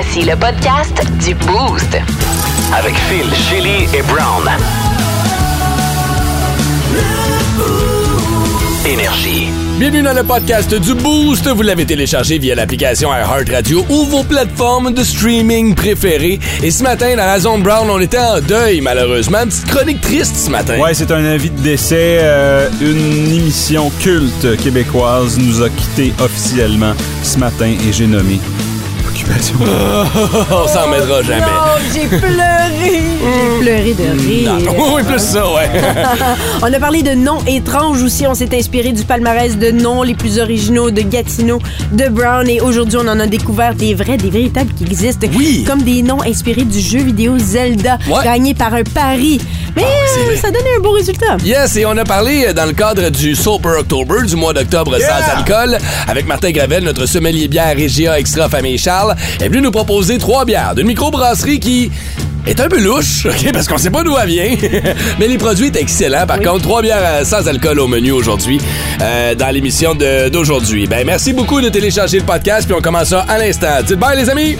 Voici le podcast du Boost. Avec Phil, Chili et Brown. Énergie. Bienvenue dans le podcast du Boost. Vous l'avez téléchargé via l'application iHeartRadio ou vos plateformes de streaming préférées. Et ce matin, dans la zone Brown, on était en deuil, malheureusement. Une petite chronique triste ce matin. Ouais, c'est un avis de décès. Euh, une émission culte québécoise nous a quittés officiellement ce matin et j'ai nommé On s'en mettra jamais. Non, j'ai pleuré. J'ai pleuré de rire. Non, oui, plus ça, ouais. On a parlé de noms étranges aussi. On s'est inspiré du palmarès de noms les plus originaux de Gatineau, de Brown. Et aujourd'hui, on en a découvert des vrais, des véritables qui existent. Oui. Comme des noms inspirés du jeu vidéo Zelda, Ouais. gagné par un pari. Mais c'est euh, ça donnait un beau résultat. Yes, et on a parlé euh, dans le cadre du Sober October du mois d'octobre sans alcool avec Martin Gravel, notre sommelier bière Régia Extra Famille Charles, est venu nous proposer trois bières d'une microbrasserie qui est un peu louche, ok, parce qu'on sait pas d'où elle vient. Mais les produits étaient excellents. Par contre, trois bières euh, sans alcool au menu aujourd'hui euh, dans l'émission d'aujourd'hui. Ben merci beaucoup de télécharger le podcast puis on commence ça à l'instant. Dites bye les amis.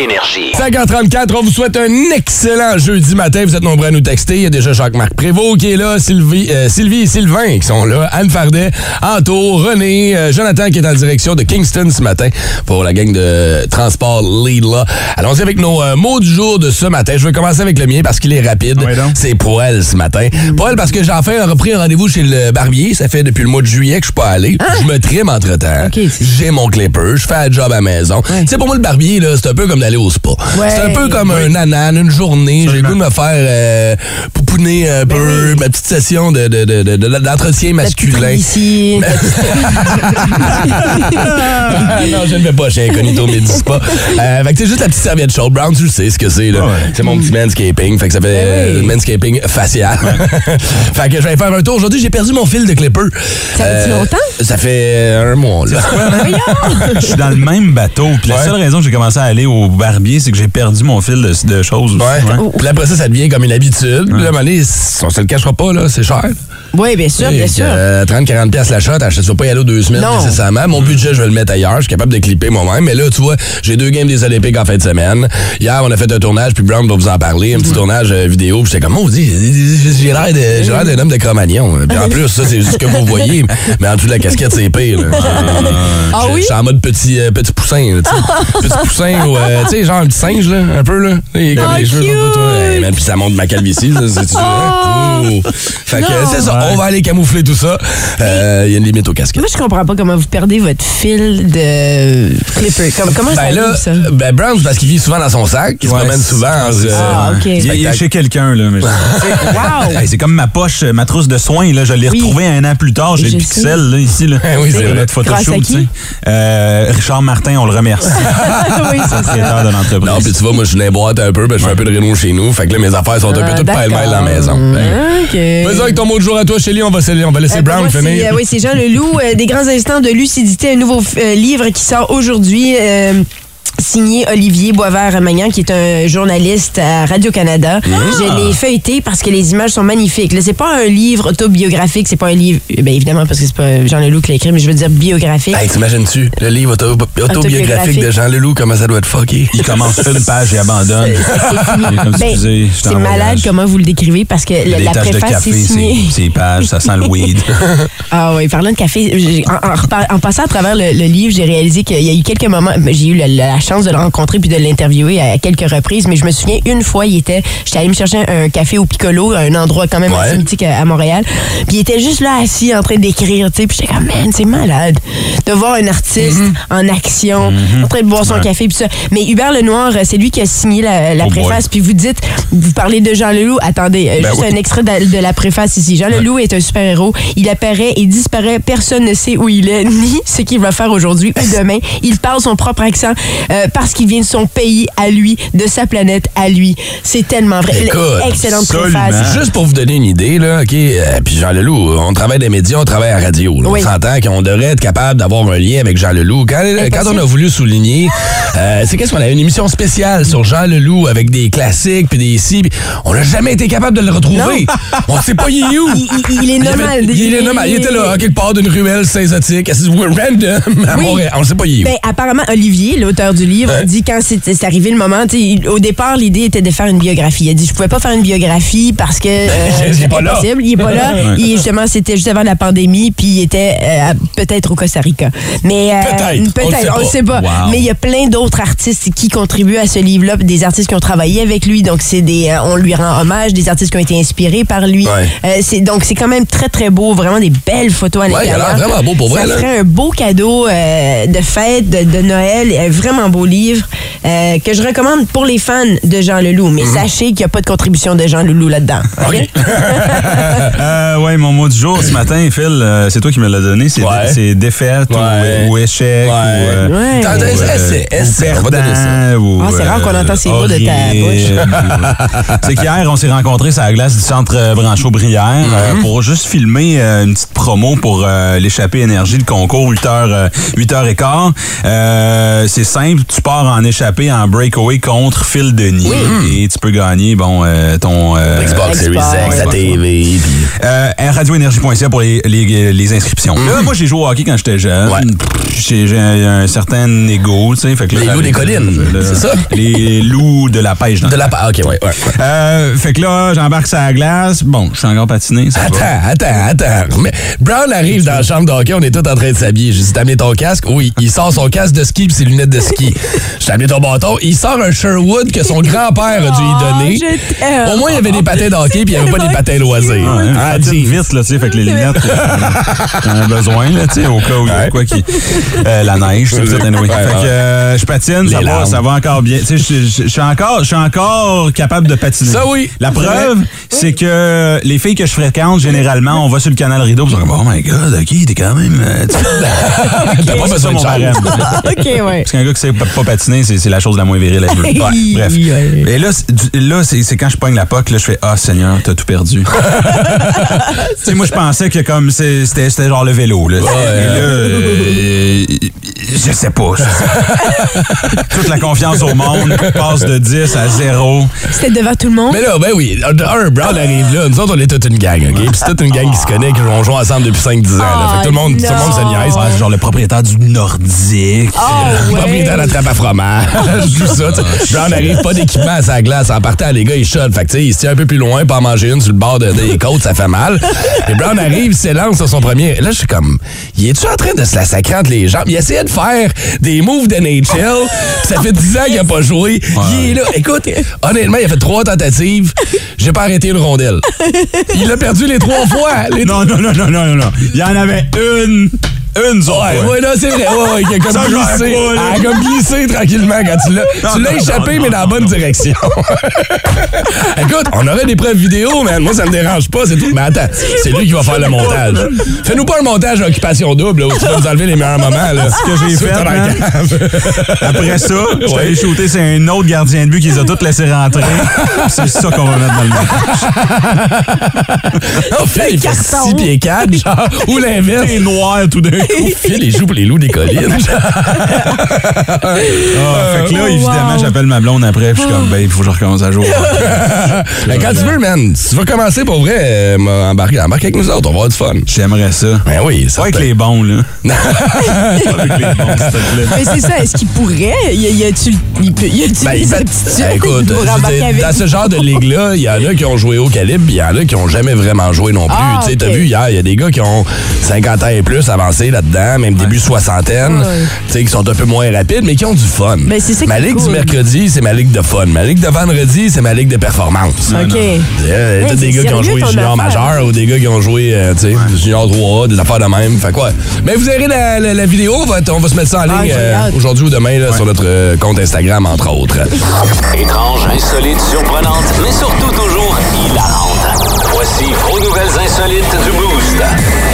Énergie. 5h34, on vous souhaite un excellent jeudi matin. Vous êtes nombreux à nous texter. Il y a déjà Jacques-Marc Prévost qui est là, Sylvie, euh, Sylvie et Sylvain qui sont là, Anne Fardet, Anto, René, euh, Jonathan qui est en direction de Kingston ce matin pour la gang de transport Lead là. Allons-y avec nos euh, mots du jour de ce matin. Je vais commencer avec le mien parce qu'il est rapide. Ouais, donc? C'est poêle ce matin. Poêle parce que j'ai enfin repris un rendez-vous chez le barbier. Ça fait depuis le mois de juillet que je suis pas allé. Je me trime entre-temps. J'ai mon clipper. Je fais un job à la maison. Tu sais, pour moi, le barbier, là, c'est un peu comme d'aller au spa. Ouais. C'est un peu comme un nanan, une journée. J'ai le goût de me faire euh, pouponner un Ben peu, ma petite session de, de, de, de- de- d'entretien masculin. Ici. Ah, non, je ne vais pas chez Incognito Midi Spa. Euh, fait que c'est juste la petite serviette chaude. Brown, tu sais ce que c'est. là. Ouais. C'est mon petit manscaping. Fait que ça fait Ben oui. euh, manscaping facial. fait que je vais faire un tour. Aujourd'hui, j'ai perdu mon fil de clipper. Ça fait-tu longtemps? Ça fait euh, un mois. Là. Je suis dans le même bateau. Puis la seule raison que j'ai commencé à aller au barbier, c'est que j'ai perdu mon fil de, de choses. aussi. Ouais. Puis après ça, ça devient comme une habitude. Puis là, on se le cachera pas, là, c'est cher. Oui, bien sûr, bien sûr. 30-40$ piastres la shot, je ne pas y aller aux deux semaines Non. nécessairement. Mon budget, je vais le mettre ailleurs. Je suis capable de clipper moi-même. Mais là, tu vois, j'ai deux games des Olympiques en fin de semaine. Hier, on a fait un tournage, puis Brown va vous en parler, un petit tournage euh, vidéo. Puis j'étais comme, oh, dis, j'ai l'air de- j'ai l'air d'un homme de Cro-Magnon. Puis en plus, ça, c'est ce que vous voyez. Mais en dessous de la casquette, c'est pire. là. Ah Je- oui? Je suis en mode petit, euh, petit poussin. là, tu sais. petit poussin, ou, euh, tu sais, genre un petit singe, là, un peu. Là. Il a comme Ah, les cheveux man, Puis ça monte ma calvitie. c'est- Oh. Fait que c'est ça, on va aller camoufler tout ça. Euh, Il y a une limite aux casquettes. Moi, je comprends pas comment vous perdez votre fil de clipper. Comme- comment ça Ben là, arrive, ça? ben Brown, c'est parce qu'il vit souvent dans son sac, il se Ouais, promène c'est- souvent. euh, Ah, ok. Il est- il est chez quelqu'un, là. mais- Wow! Hey, c'est comme ma poche, ma trousse de soins, là. Je l'ai Oui. retrouvée un an plus tard. J'ai le pixel, là, ici, là. oui, c'est notre à photoshoot, qui? tu sais. Euh, Richard Martin, on le remercie. oui, c'est ça. de l'entreprise. Non, puis tu vois, moi, je suis dans les boîtes un peu, ben, je fais un peu de réno chez nous. Fait que là, mes affaires sont un Ah, peu toutes pêle-mêle dans la maison. Ben, OK. Vas-y avec ton mot de jour à toi, Shelly, on va, on va laisser Euh, Brown moi, finir. euh, oui, c'est Jean Leloup. euh, des grands instants de lucidité, un nouveau euh, livre qui sort aujourd'hui. Signé Olivier Boisvert-Magnan, qui est un journaliste à Radio-Canada. Je l'ai feuilleté parce que les images sont magnifiques. Là, c'est pas un livre autobiographique, c'est pas un livre, bien évidemment, parce que c'est pas Jean Leloup qui l'a écrit, mais je veux dire biographique. Hey, t'imagines-tu, le livre auto- autobiographique Autobiographique. de Jean Leloup, comment ça doit être fucké? Il commence une page et abandonne. Ben, c'est en malade comment vous le décrivez parce que la, préface café, est signée. c'est c'est pages, ça sent le weed. Ah oui, parlant de café, en, en repar- en passant à travers le, le livre, j'ai réalisé qu'il y a eu quelques moments, ben, j'ai eu la, la chance de le rencontrer puis de l'interviewer à quelques reprises, mais je me souviens une fois, il était, j'étais allée me chercher un, café au Piccolo, un endroit quand même Ouais. assez mythique à, à Montréal, puis il était juste là assis en train d'écrire, tu sais, puis j'étais comme man, c'est malade de voir un artiste en action, en train de boire son Ouais. café puis ça. Mais Hubert Lenoir, c'est lui qui a signé la, la Oh préface, puis vous dites, vous parlez de Jean Leloup, attendez, euh, Ben juste oui. un extrait de, de la préface ici. Jean Leloup est un super-héros. Il apparaît et disparaît. Personne ne sait où il est, ni ce qu'il va faire aujourd'hui ou demain. Il parle son propre accent. Euh, euh, parce qu'il vient de son pays à lui, de sa planète à lui. C'est tellement vrai. Écoute, Excellente préface. Juste pour vous donner une idée, là, OK, euh, puis Jean Leloup, on travaille les médias, on travaille à la radio. là. Oui. On s'entend qu'on devrait être capable d'avoir un lien avec Jean Leloup. Quand, quand on a voulu souligner, euh, c'est qu'est-ce qu'on a une émission spéciale sur Jean Leloup avec des classiques puis des si, on n'a jamais été capable de le retrouver. on ne sait pas il est où. Il, il- il est normal. il est normal. Il était là, à quelque part d'une ruelle assis random? À. Montréal. On ne sait pas il est où. Ben, apparemment, Olivier, l'auteur du livre, Ouais. dit quand c'est arrivé le moment, il- au départ, l'idée était de faire une biographie. Il a dit, je pouvais pas faire une biographie parce que euh, c'est pas là. impossible. Il est pas là. Ouais. Il, justement, c'était juste avant la pandémie, puis il était euh, peut-être au Costa Rica. Mais euh, Peut-être. On peut-être, sait on pas. sait pas. Wow. Mais il y a plein d'autres artistes qui contribuent à ce livre-là, des artistes qui ont travaillé avec lui. Donc c'est des, euh, on lui rend hommage, des artistes qui ont été inspirés par lui. Ouais. C'est donc c'est quand même très très beau, vraiment des belles photos à Ouais, il a l'intérieur. l'air vraiment beau pour vrai, Ça là. ferait un beau cadeau de fête, de, de Noël. Vraiment beau livre euh, que je recommande pour les fans de Jean Leloup. Mais Mhm. sachez qu'il n'y a pas de contribution de Jean Leloup là-dedans. OK? Euh, ouais, mon mot du jour ce matin, Phil, euh, c'est toi qui me l'as donné. C'est Ouais. c'est défaite ou- Ouais. ou, échec ou, euh, Ouais. T'as- t'as- ou, euh, essai, ou essai, on va donner ça. perdant, ou, Ah, c'est rare qu'on entend ces mots de ta horrible. c'est qu'hier, on s'est rencontrés sur la glace du centre Branchot-Brière euh, Mhm. pour juste filmer euh, une petite promo pour euh, l'échappée énergie, le concours 8h, 8h15. Euh, c'est simple, tu pars en échappée en breakaway contre Phil Denis et tu peux gagner bon euh, ton euh, Xbox Series. X, la TV, puis... euh, radioénergie.ca pour les, les, les inscriptions. Là, moi, j'ai joué au hockey quand j'étais jeune. Ouais. J'ai un, certain ego, tu sais. fait que là, Les loups des collines, c'est ça? Les loups de la pêche. De la part. OK, ouais, ouais. euh, fait que là, j'embarque sur la glace. Bon, je suis encore patiné, ça va. Attends, attends, attends. Mais Brown arrive dans la chambre de hockey, on est tous en train de s'habiller. J'ai dit, t'as amené ton casque? Oui. Il sort son casque de ski et ses lunettes de ski. J'ai amené ton bâton. Il sort un Sherwood que son grand-père a dû y donner. Oh, je t'aime. Au moins, il y avait des patins de hockey puis il n'y avait pas des patins loisirs. Ah, patine dis. vite, là, tu sais, fait que les lunettes, euh, j'en ai besoin, là, tu sais, au cas où il y a quoi qui... euh, la neige, c'est ça, anyway. Fait que euh, je patine, ça va, ça va encore bien. Tu sais, je- je je suis encore, je suis encore capable de patiner. Ça, oui. La preuve, c'est que les filles que je fréquente, généralement, on va sur le canal rideau, puis on dit, oh my god, ok, t'es quand même... tu sais. T'as pas besoin de mon charme. barème. OK, ouais. Parce qu'un gars qui sait pas, pas patiner, c'est c'est la chose la moins virile à jouer. Ouais, bref. Et là, là c'est c'est quand je pogne la poque, là, je fais Ah Seigneur, t'as tout perdu. tu sais, moi, je pensais que comme c'est- c'était c'était genre le vélo. Là, Et là, euh, je sais pas. je sais pas. Toute la confiance au monde passe de 10 à 0. C'était devant tout le monde? Mais là, ben oui, un, Brown arrive là. Nous autres, on est toute une gang, OK? Puis c'est toute une gang qui se connaît, qui joué ensemble depuis 5-10 ans. Là. Fait que tout le monde, tout le monde se niaise. Ouais, genre le propriétaire du Nordique. Oh, Le ouais. propriétaire de la trappe à fromage, tout ça. tu sais. Brown arrive pas d'équipement à sa glace. En partant, les gars, ils shot. Fait que, tu sais, il se tient un peu plus loin, pas en manger une sur le bord de- des côtes, ça fait mal. Et Brown arrive, il s'élance sur son premier. Là, je suis comme, il est-tu en train de se la sacrer entre les jambes? Il essayait de faire des moves de NHL. Ça fait 10 ans qu'il a pas joué. Il est là. Écoute, honnêtement, il a fait trois tentatives. J'ai pas arrêté une rondelle. Il a perdu les trois fois. Les Non, non, non, non, non, non, non. Il y en avait une. Une seule Ouais, ouais, non, c'est vrai. Ouais, ouais, qui a comme Ça, glissé. pas, là. Elle a comme glissé tranquillement quand tu l'as. Tu l'as échappé, non, mais dans la bonne direction. Écoute, on aurait des preuves vidéo, man. Moi, ça me dérange pas, c'est tout. Mais attends, c'est lui qui va faire le montage. Fais-nous pas un montage à occupation double, là, où tu vas nous enlever les meilleurs moments, là. Ce que j'ai fait. Après ça, je suis allé shooter, c'est un autre gardien de but qui les a tous laissés rentrer. C'est ça qu'on va mettre dans le montage. Non, Phil, il fait carton. 6 pieds 4, genre, ou l'inverse. C'est noir tout d'un coup. Phil, il joue pour les loups des collines. Ah, fait que là, Oh, évidemment, wow. j'appelle ma blonde après, puis je suis comme, ben, il faut que je recommence à jouer. Ben, quand tu veux, man, si tu veux commencer pour vrai, euh, embarque, embarque avec nous autres, on va avoir du fun. J'aimerais ça. Ben oui, Pas avec les bons, là. Pas avec les bons, s'il te plaît. Mais c'est ça, est-ce qu'il pourrait? Y a- y a-tu il peut- y a-tu Ben, des fait- aptitudes ben, écoute, pour je veux embarquer dire, avec dans ce genre de ligue-là, il y en a qui ont joué au calibre, puis il y en a qui ont jamais vraiment joué non plus. Ah, tu sais, t'as ok. vu hier, il y a des gars qui ont 50 ans et plus avancés là-dedans, même début soixantaine, Ouais. tu sais, qui sont un peu moins rapides, mais qui ont du fun. Ben, c'est ça ma ligue du mercredi, c'est ma ligue de fun. Ma ligue de vendredi, c'est ma ligue de performance. OK. Euh, Ouais, t'as des gars qui ont joué junior affaire. majeur ou des gars qui ont joué euh, tu sais, junior 3A, des affaires de même. Fait quoi? Mais vous verrez la, la- la vidéo, on va, se mettre ça en Ah, ligne euh, aujourd'hui ou demain là, sur notre euh, compte Instagram, entre autres. Étrange, insolite, surprenante, mais surtout toujours hilarante. Voici vos nouvelles insolites du Boost.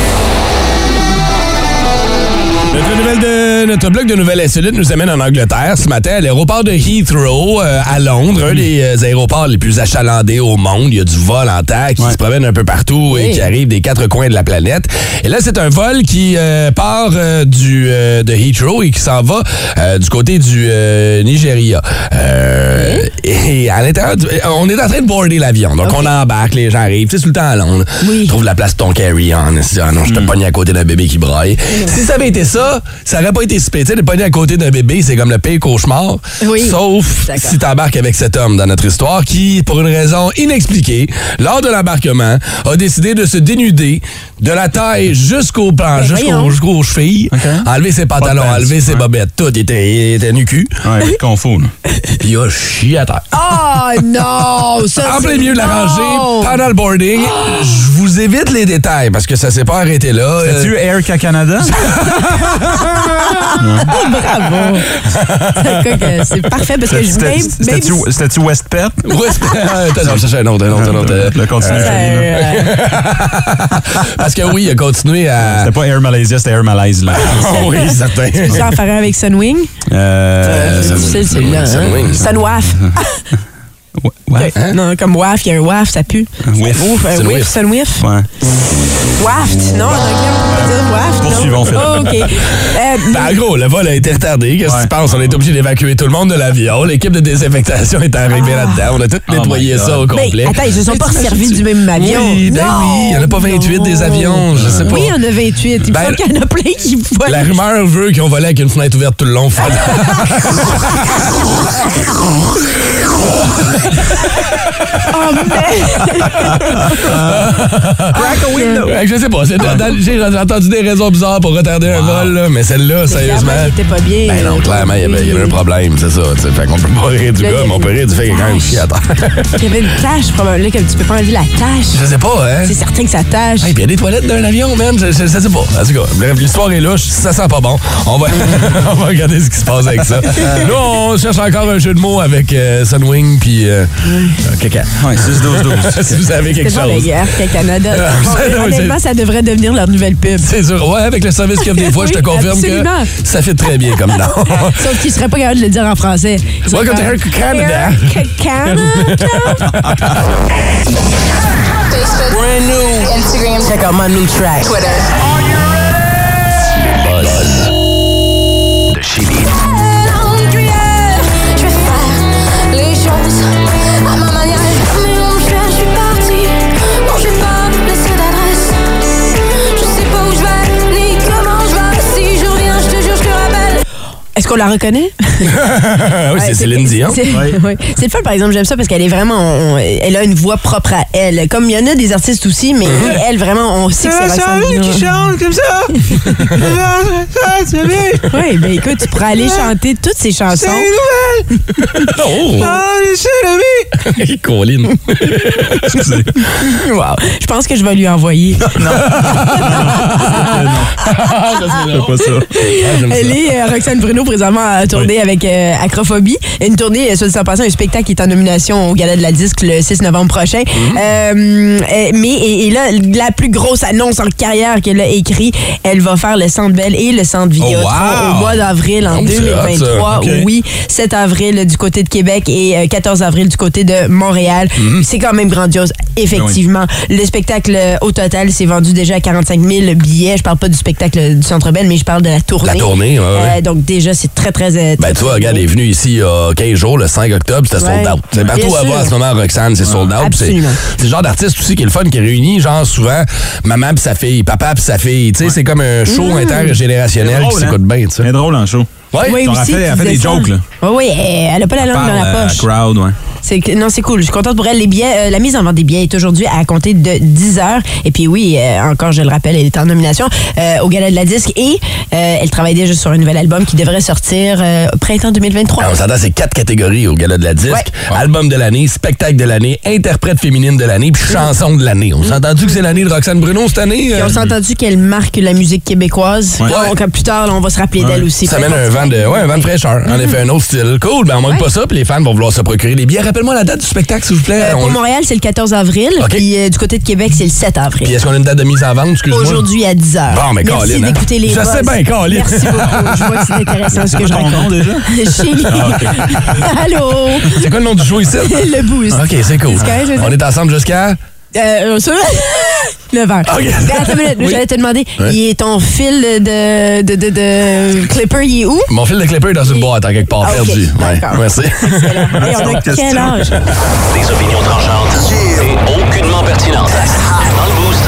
Notre nouvelle de notre bloc de nouvelles insolites nous amène en Angleterre ce matin à l'aéroport de Heathrow euh, à Londres, un des euh, aéroports les plus achalandés au monde. Il y a du vol en terre qui Ouais. se promène un peu partout et Oui. qui arrive des quatre coins de la planète. Et là, c'est un vol qui euh, part euh, du euh, de Heathrow et qui s'en va euh, du côté du euh, Nigeria. Euh, Et à l'intérieur, du- on est en train de boarder l'avion. Donc, on embarque, les gens arrivent. Tu sais, tout le temps à Londres. Oui. Trouve la place de ton carry-on. Ah non, je te pogne à côté d'un bébé qui braille. Si ça avait été ça, ça aurait pas été si pire. Tu sais, de pogner à côté d'un bébé, c'est comme le pire cauchemar. Oui. Sauf si t'embarques avec cet homme dans notre histoire qui, pour une raison inexpliquée, lors de l'embarquement, a décidé de se dénuder de la taille jusqu'au plan, Ben, jusqu'aux chevilles, OK. enlever ses pantalons, enlever ses ouais. bobettes, tout. Il était, il était nu-cul. Ouais, vite qu'on fout, là. Puis il a chié à terre. Oh non! Ça, En plein milieu de la rangée, pendant le boarding. Je vous évite les détails parce que ça s'est pas arrêté là. Euh, As-tu Air Canada? Bravo! C'est que- C'est parfait parce que je même C'était-tu Westpet? Attends, non, ça, c'est un autre, un autre, un autre. euh, Le continue. Euh, Parce que oui, il a continué à. C'était pas Air Malaysia, c'était Air Malaise, là. Oh oui, certain. Tu en faire un avec Sunwing? Euh, C'est difficile, celui-là. hein? Sunwing. Sunwaf. Ouais, ouais. Non, comme waf, il y a un waf, ça pue. whiff. Ouf, un whiff, sunwif. Ouais. Waft? Non, en anglais, on peut dire waft. Poursuivons, Phil. Oh, OK. Euh, Ben, en gros, le vol a été retardé. Qu'est-ce que Ouais. tu penses? On est obligé d'évacuer tout le monde de l'avion. L'équipe de désinfectation est arrivée là-dedans. On a tout Oh nettoyé ça au ben, complet. attends, ils se sont pas servis du même avion? Oui, ben Non! oui. Il n'y en a pas 28 des avions. Je sais pas. Oui, il y en a 28. Il Ben, qu'il y en a plein qui volent. La rumeur veut qu'ils ont volé avec une fenêtre ouverte tout le long. Oh, mais... Crack a window. Ouais, je sais pas. J'ai entendu des raisons bizarres pour retarder un vol, là, mais celle-là, sérieusement. C'était pas bien. Ben non, clairement, il y avait, un problème, c'est ça. tu sais. Fait qu'on peut pas rire du Là, gars, mais on peut rire du fait qu'il y a quand même chié à terre. Il y avait une tache, probablement, que tu peux pas enlever la tache. Je sais pas, hein? C'est certain que ça tâche. Hey, puis il y a des toilettes d'un avion, man. Je, je, je sais pas. En tout cas, bref, l'histoire est louche. Ça sent pas bon. On va, on va regarder ce qui se passe avec ça. Nous, on cherche encore un jeu de mots avec euh, Sunwing puis euh, euh, Caca. Ouais, 6-12-12. si vous avez quelque C'est pas la chose. Canada. Ah, Bon, c'est- honnêtement, ça devrait devenir leur nouvelle pub. C'est sûr. Ouais, avec le service qu'il y a des fois, je te confirme absolument. que ça fait très bien comme nom. Sauf qu'ils seraient pas capables de le dire en français. Welcome to Air Canada. Air Canada. Facebook, Instagram, Check out my new track. Twitter. Est-ce qu'on la reconnaît? Ah oui, c'est Céline Dion. C'est ouais. C'est le fun, par exemple, j'aime ça parce qu'elle est vraiment. on- elle a une voix propre à elle. Comme il y en a des artistes aussi, mais Mm-hmm. elle, vraiment, on sait que c'est Roxane Bruno. chante comme ça. Oui, ben écoute, tu pourrais aller chanter toutes ces chansons. Oh! Colline. Excusez. Wow. Je pense que je vais lui envoyer. C'est pas ça. Elle est, euh, Roxane Bruno, présentement à tourner avec euh, Acrophobie. Une tournée, euh, soit dit en passant, un spectacle qui est en nomination au Gala de la Disque le 6 novembre prochain. Mhm. Euh, euh, mais, et, et là, la plus grosse annonce en carrière qu'elle a écrit, elle va faire le Centre Bell et le Centre Oh, wow! au mois d'avril en Oh, c'est hot, 2023. ça. OK. Oui, 7 avril du côté de Québec et euh, 14 avril du côté de Montréal. Mhm. C'est quand même grandiose, effectivement. Le spectacle, euh, au total, s'est vendu déjà à 45 000 billets. Je parle pas du spectacle du Centre Bell, mais je parle de la tournée. La tournée, ouais, ouais. Euh, donc déjà, c'est très, très... euh, Ben, très, tu vois, regarde, elle est venue ici il y a 15 jours, le 5 octobre, c'était Ouais. sold out. C'est partout à voir en ce moment, Roxane, c'est sold out. C'est le genre d'artiste aussi qui est le fun, qui réunit, genre, souvent, maman pis sa fille, papa pis sa fille. Tu sais, c'est comme un show Mm. intergénérationnel qui hein? s'écoute bien, tu sais. C'est drôle en show. Ouais. Elle aussi, fait- elle tu fait des ça. jokes, là. Oui, oui, elle, elle a pas la langue dans la à poche. crowd, ouais. Non, c'est cool. Je suis contente pour elle. Les billets, euh, la mise en vente des billets est aujourd'hui à compter de 10 heures. Et puis oui, euh, encore, je le rappelle, elle est en nomination euh, au Gala de la Disque et euh, elle travaille déjà sur un nouvel album qui devrait sortir euh, au printemps 2023. Ah, on s'entend, c'est quatre catégories au Gala de la disque. Ouais. Album de l'année, spectacle de l'année, interprète féminine de l'année, puis chanson de l'année. On s'est entendu que c'est l'année de Roxane Bruno cette année? Euh? on s'est entendu qu'elle marque la musique québécoise. Ouais. Donc, plus tard, là, on va se rappeler d'elle aussi. Ça mène un vent de, ouais, un vent de fraîcheur. En effet, un autre style. Cool, ben on manque Ouais. pas ça, puis les fans vont vouloir se procurer des billets rappelle-moi la date du spectacle, s'il vous plaît. Euh, On- Pour Montréal, c'est le 14 avril. Puis euh, du côté de Québec, c'est le 7 avril. Puis est-ce qu'on a une date de mise en vente, excuse-moi? Aujourd'hui à 10 h. Bon, mais Merci Colin, hein? d'écouter les Je sais bien, Colin. Merci beaucoup. Je vois que c'est intéressant ce que je raconte. déjà? Chélie. Allô? C'est quoi le nom du show ici? le boost. OK, c'est cool. On est ensemble jusqu'à... Euh, ça, 9 heures. OK. Mais attends une minute, Oui. j'allais te demander, Ouais. il est ton fil de, de, de, de clipper, il est où? Mon fil de clipper est dans une boîte, en quelque part, Ah, perdu. Ouais, merci. Hey, on a quel âge? Des opinions tranchantes et aucunement pertinentes. Dans le boost,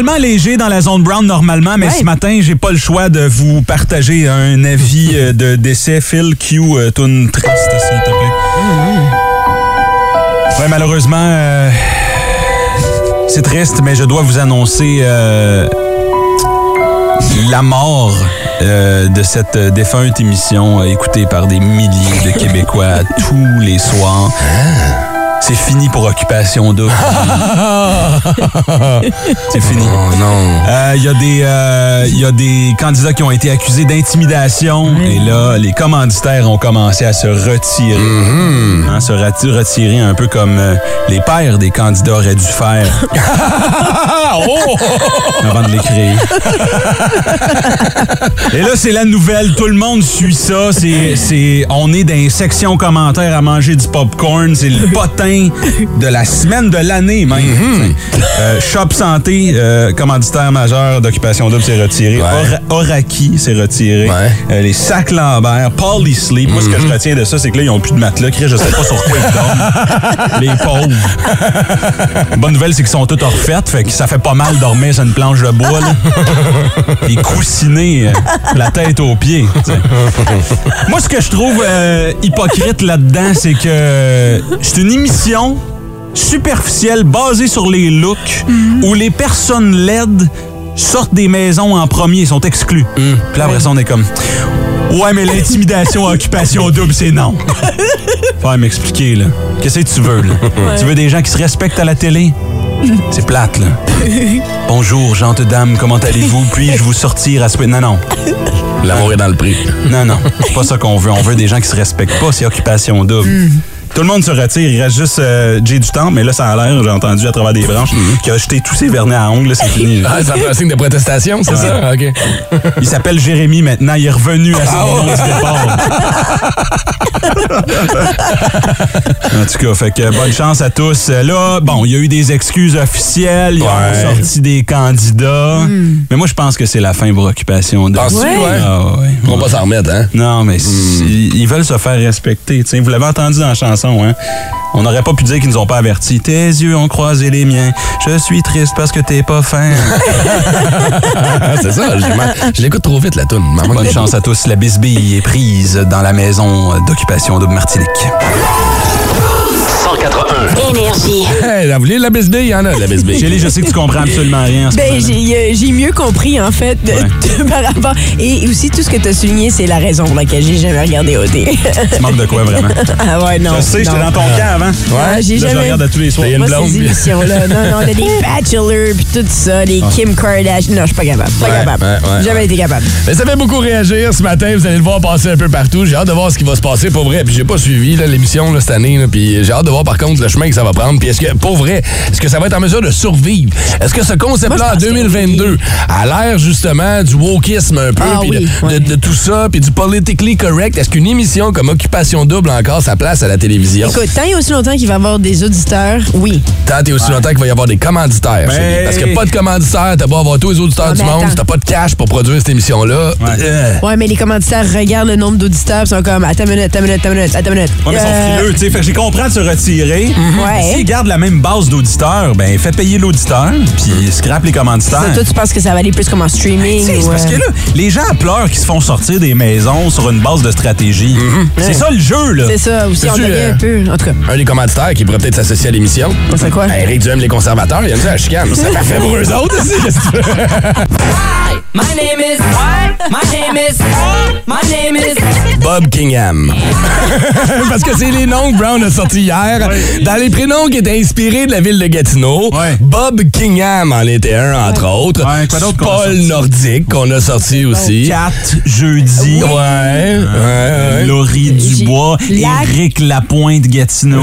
Généralement léger dans la zone brown normalement, mais Ouais. ce matin, j'ai pas le choix de vous partager un avis euh, de décès. Phil Q, euh, tune triste, s'il te plaît. Ouais, malheureusement, euh, c'est triste, mais je dois vous annoncer euh, la mort euh, de cette défunte émission euh, écoutée par des milliers de Québécois tous les soirs. C'est fini pour Occupation Double. c'est fini. Oh non. Euh, Il y, a des, euh, il y a des candidats qui ont été accusés d'intimidation et là, les commanditaires ont commencé à se retirer. Hein, se retirer un peu comme euh, les pères des candidats auraient dû faire oh! avant de les créer. et là, c'est la nouvelle. Tout le monde suit ça. C'est, on est dans les sections commentaires à manger du popcorn. C'est le potin de la semaine de l'année même. Euh, Shop Santé, euh, commanditaire majeur d'Occupation Double, s'est retiré. Ouais. Oraki s'est retiré. Ouais. Euh, les sacs Lambert, Polysleep. Moi, ce que je retiens de ça, c'est que là, ils ont plus de matelas. Je sais pas sur quoi ils dorment. les pauvres. Bonne nouvelle, c'est qu'ils sont tous refaites. Fait que ça fait pas mal dormir sur une planche de bois. Là. Les coussinés, euh, la tête aux pieds. Moi, ce que je trouve hypocrite là-dedans, c'est que c'est une émission superficielle basée sur les looks où les personnes laides sortent des maisons en premier, sont exclus. Puis là, après ça, on est comme... Ouais, mais l'intimidation à occupation double, c'est non. Faut m'expliquer, là. Qu'est-ce que tu veux, là? Tu veux des gens qui se respectent à la télé? C'est plate, là. Bonjour, gentes dames, comment allez-vous? Puis-je vous sortir à ce... Non, non. L'amour est dans le prix. Non, non. C'est pas ça qu'on veut. On veut des gens qui se respectent pas. C'est occupation double. Tout le monde se retire. Il reste juste euh, Jay du temps, mais là, ça a l'air, j'ai entendu à travers des branches, qu'il a jeté tous ses vernets à ongles. là, C'est fini. Ah, ça fait un signe de protestation, c'est ça? OK. Il s'appelle Jérémy maintenant. Il est revenu à son nom du départ. en tout cas, fait que bonne chance à tous. Euh, Là, bon, il y a eu des excuses officielles. Ils Ouais. ont sorti des candidats. Mais moi, je pense que c'est la fin pour Occupation double. Penses-tu, Ouais. ouais? Ah, ouais. On va pas s'en remettre, hein? Non, mais c'est- ils veulent se faire respecter. tu sais. Vous l'avez entendu dans la chanson, hein? On n'aurait pas pu dire qu'ils nous ont pas avertis. Tes yeux ont croisé les miens. Je suis triste parce que t'es pas fin. C'est ça, je, je l'écoute trop vite, la toune. Bonne chance à tous. La bisbille est prise dans la maison d'occupation de Martinique. 181. Énergie. Hey, la voulez la bisbille? Il y en a, de la bisbille. Chélie, je sais que tu comprends absolument rien. en ce Ben, j'ai euh, j'ai mieux compris, en fait, de- Ouais. de- par rapport. Et aussi, tout ce que tu as souligné, c'est la raison pour laquelle j'ai jamais regardé OD. Tu manques de quoi, vraiment? ah ouais, non. Je sais, j'étais dans ton camp avant. Ouais, j'ai Là, je jamais. regarde à tous les soirs. Il y a une Moi, blonde, ces émissions-là. Non, non, on a des bachelors, puis tout ça, les Kim Kardashian. Non, je suis pas capable. Pas Ouais, capable. ouais, ouais, jamais ouais. été capable. Mais ça fait beaucoup réagir ce matin. Vous allez le voir passer un peu partout. J'ai hâte de voir ce qui va se passer pour vrai. Puis j'ai pas suivi là, l'émission là, cette année. là, Puis j'ai hâte de voir par contre le chemin que ça va prendre. Puis est-ce que, pour vrai, est-ce que ça va être en mesure de survivre? Est-ce que ce concept-là en pense que 2022 oui. a l'air justement du wokisme un peu, Ah puis oui, de, ouais. de- de tout ça, puis du politically correct? Est-ce qu'une émission comme Occupation Double a encore sa place à la télévision? Écoute, tant et aussi longtemps qu'il va y avoir des auditeurs, oui. Tant et aussi longtemps qu'il va y avoir des commanditaires. Ben-. Parce que pas de commanditaires, t'as beau avoir tous les auditeurs Ah, du monde, t'as pas de cash pour produire cette émission-là. euh, Ouais, mais les commanditaires regardent le nombre d'auditeurs, ils sont comme, attends une minute, attends une minute, attends une minute, attends une minute. Ouais, mais ils sont Euh, frileux, tu sais. Fait que j'ai compris de se retirer. Ouais. S'ils gardent la même base d'auditeurs, ben, faites payer l'auditeur, puis scrape les commanditaires. ça, toi, tu penses que ça va aller plus comme en streaming? C'est ou, parce euh, que là, les gens pleurent qui se font sortir des maisons sur une base de stratégie. C'est ça le jeu, là. C'est ça, aussi, on euh, un peu. En tout cas, un des commanditaires qui pourrait peut-être s'associer à l'émission? on fait quoi? Eric Duhem, les conservateurs, il y a ça à chicane. C'est parfait pour eux autres aussi. qu'est-ce que tu veux? My name is. My name is. My name is. Bob Kingham. Parce que c'est les noms que Brown a sortis hier. Dans les prénoms qui étaient inspirés de la ville de Gatineau, Ouais. Bob Kingham en était un, entre autres. Paul? Nordique, qu'on a sorti aussi. Kat, jeudi. Ouais, ouais, ouais. Laurie Dubois. Éric Lapointe Gatineau,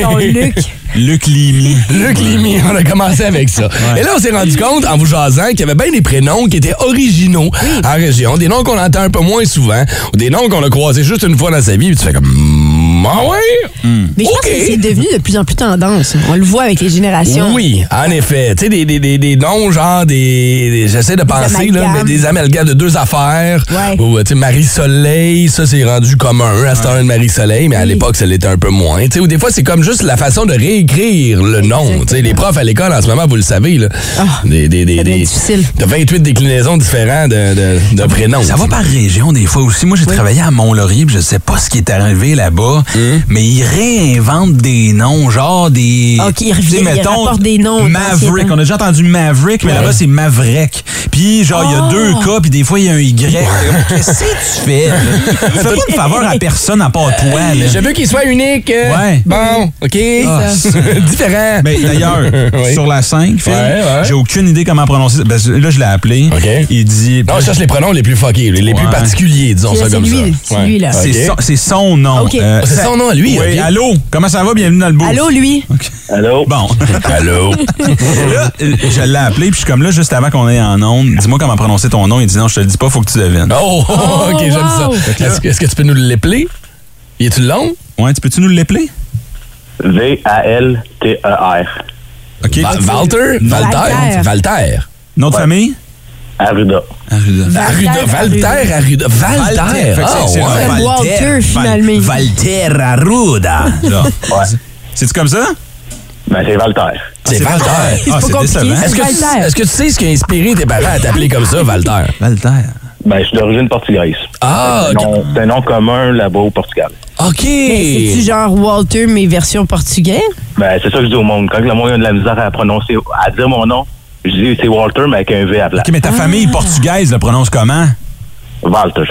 Ton Luc. Luc Limy. Luc Limy, on a commencé avec ça. Et là, on s'est rendu compte, en vous jasant, qu'il y avait bien des prénoms qui étaient originaux en région. Des noms qu'on entend un peu moins souvent, ou des noms qu'on a croisés juste une fois dans sa vie, puis tu fais comme... Ah ouais? Mais je pense que c'est devenu de plus en plus tendance. On le voit avec les générations. Oui, en effet. Tu sais, des, des, des, des noms, genre des. des- J'essaie de penser, là, mais des amalgames de deux affaires. Ouais. Ou, tu sais, Marie-Soleil, ça, c'est rendu commun à cette heure de Marie-Soleil, mais à l'époque, ça l'était un peu moins. Tu sais, ou des fois, c'est comme juste la façon de réécrire le nom. Tu sais, les profs à l'école, en ce moment, vous le savez, là. des, des, des, Ah, ça devient des- difficile. de 28 déclinaisons différentes de, de, de prénoms. Ça va par région des fois aussi. Moi, j'ai travaillé à Mont-Laurier, puis je sais pas ce qui est arrivé là-bas, Hum. mais ils réinventent des noms, genre des... Ok, ils reviennent, ils des noms Maverick. On a déjà entendu Maverick, mais là-bas, c'est Maverick. Puis, genre, il y a deux K, puis des fois, il y a un Y. Qu'est-ce que tu fais? fais pas une faveur à personne à part toi. Je veux qu'il soit unique. euh, Ouais. Bon, OK? Ah, Différent. Mais d'ailleurs, Oui. sur la 5, Phil, Ouais, ouais. j'ai aucune idée comment prononcer ça. Ben, là, je l'ai appelé. OK. Il dit... Non, je cherche les pronoms les plus fuckés, les, plus particuliers, disons ça comme lui, ça. c'est lui, là. C'est son, nom. OK. Euh, Ah, son nom à lui, Oui, allô? Comment ça va? Bienvenue dans le boost. Allô, lui? Allô? Bon. Allô? là, je l'ai appelé, puis je suis comme là, juste avant qu'on ait en onde, dis-moi comment prononcer ton nom. Il dit non, je te le dis pas, faut que tu devines. Oh, OK, j'aime ça. wow. Est-ce que, tu peux nous l'épeler? Y est-tu long? Ouais, tu peux-tu nous l'épeler? V-A-L-T-E-R. OK. Va- Walter? Valter? Valter. Valter. Nom de famille? Arruda. Arruda. Arruda. Valter, Arruda. Valter. Que Ah, ouais. Walter, finalement. Walter Arruda. Ouais. C'est-tu comme ça? Ben, c'est Valter. C'est Valter. Ah, pas c'est décevant. Est-ce que, tu, Valter. est-ce que tu sais ce qui a inspiré tes parents à t'appeler comme ça, Valter? Walter. Ben, je suis d'origine portugaise. Ah, C'est un OK. nom- C'est un nom commun là-bas au Portugal. OK. Mais C'est-tu genre Walter, mais version portugais? Ben, c'est ça que je dis au monde. Quand le monde a de la misère à prononcer, à dire mon nom, je dis c'est Walter, mais avec un V à plat. OK, mais ta famille portugaise le prononce comment? Walter.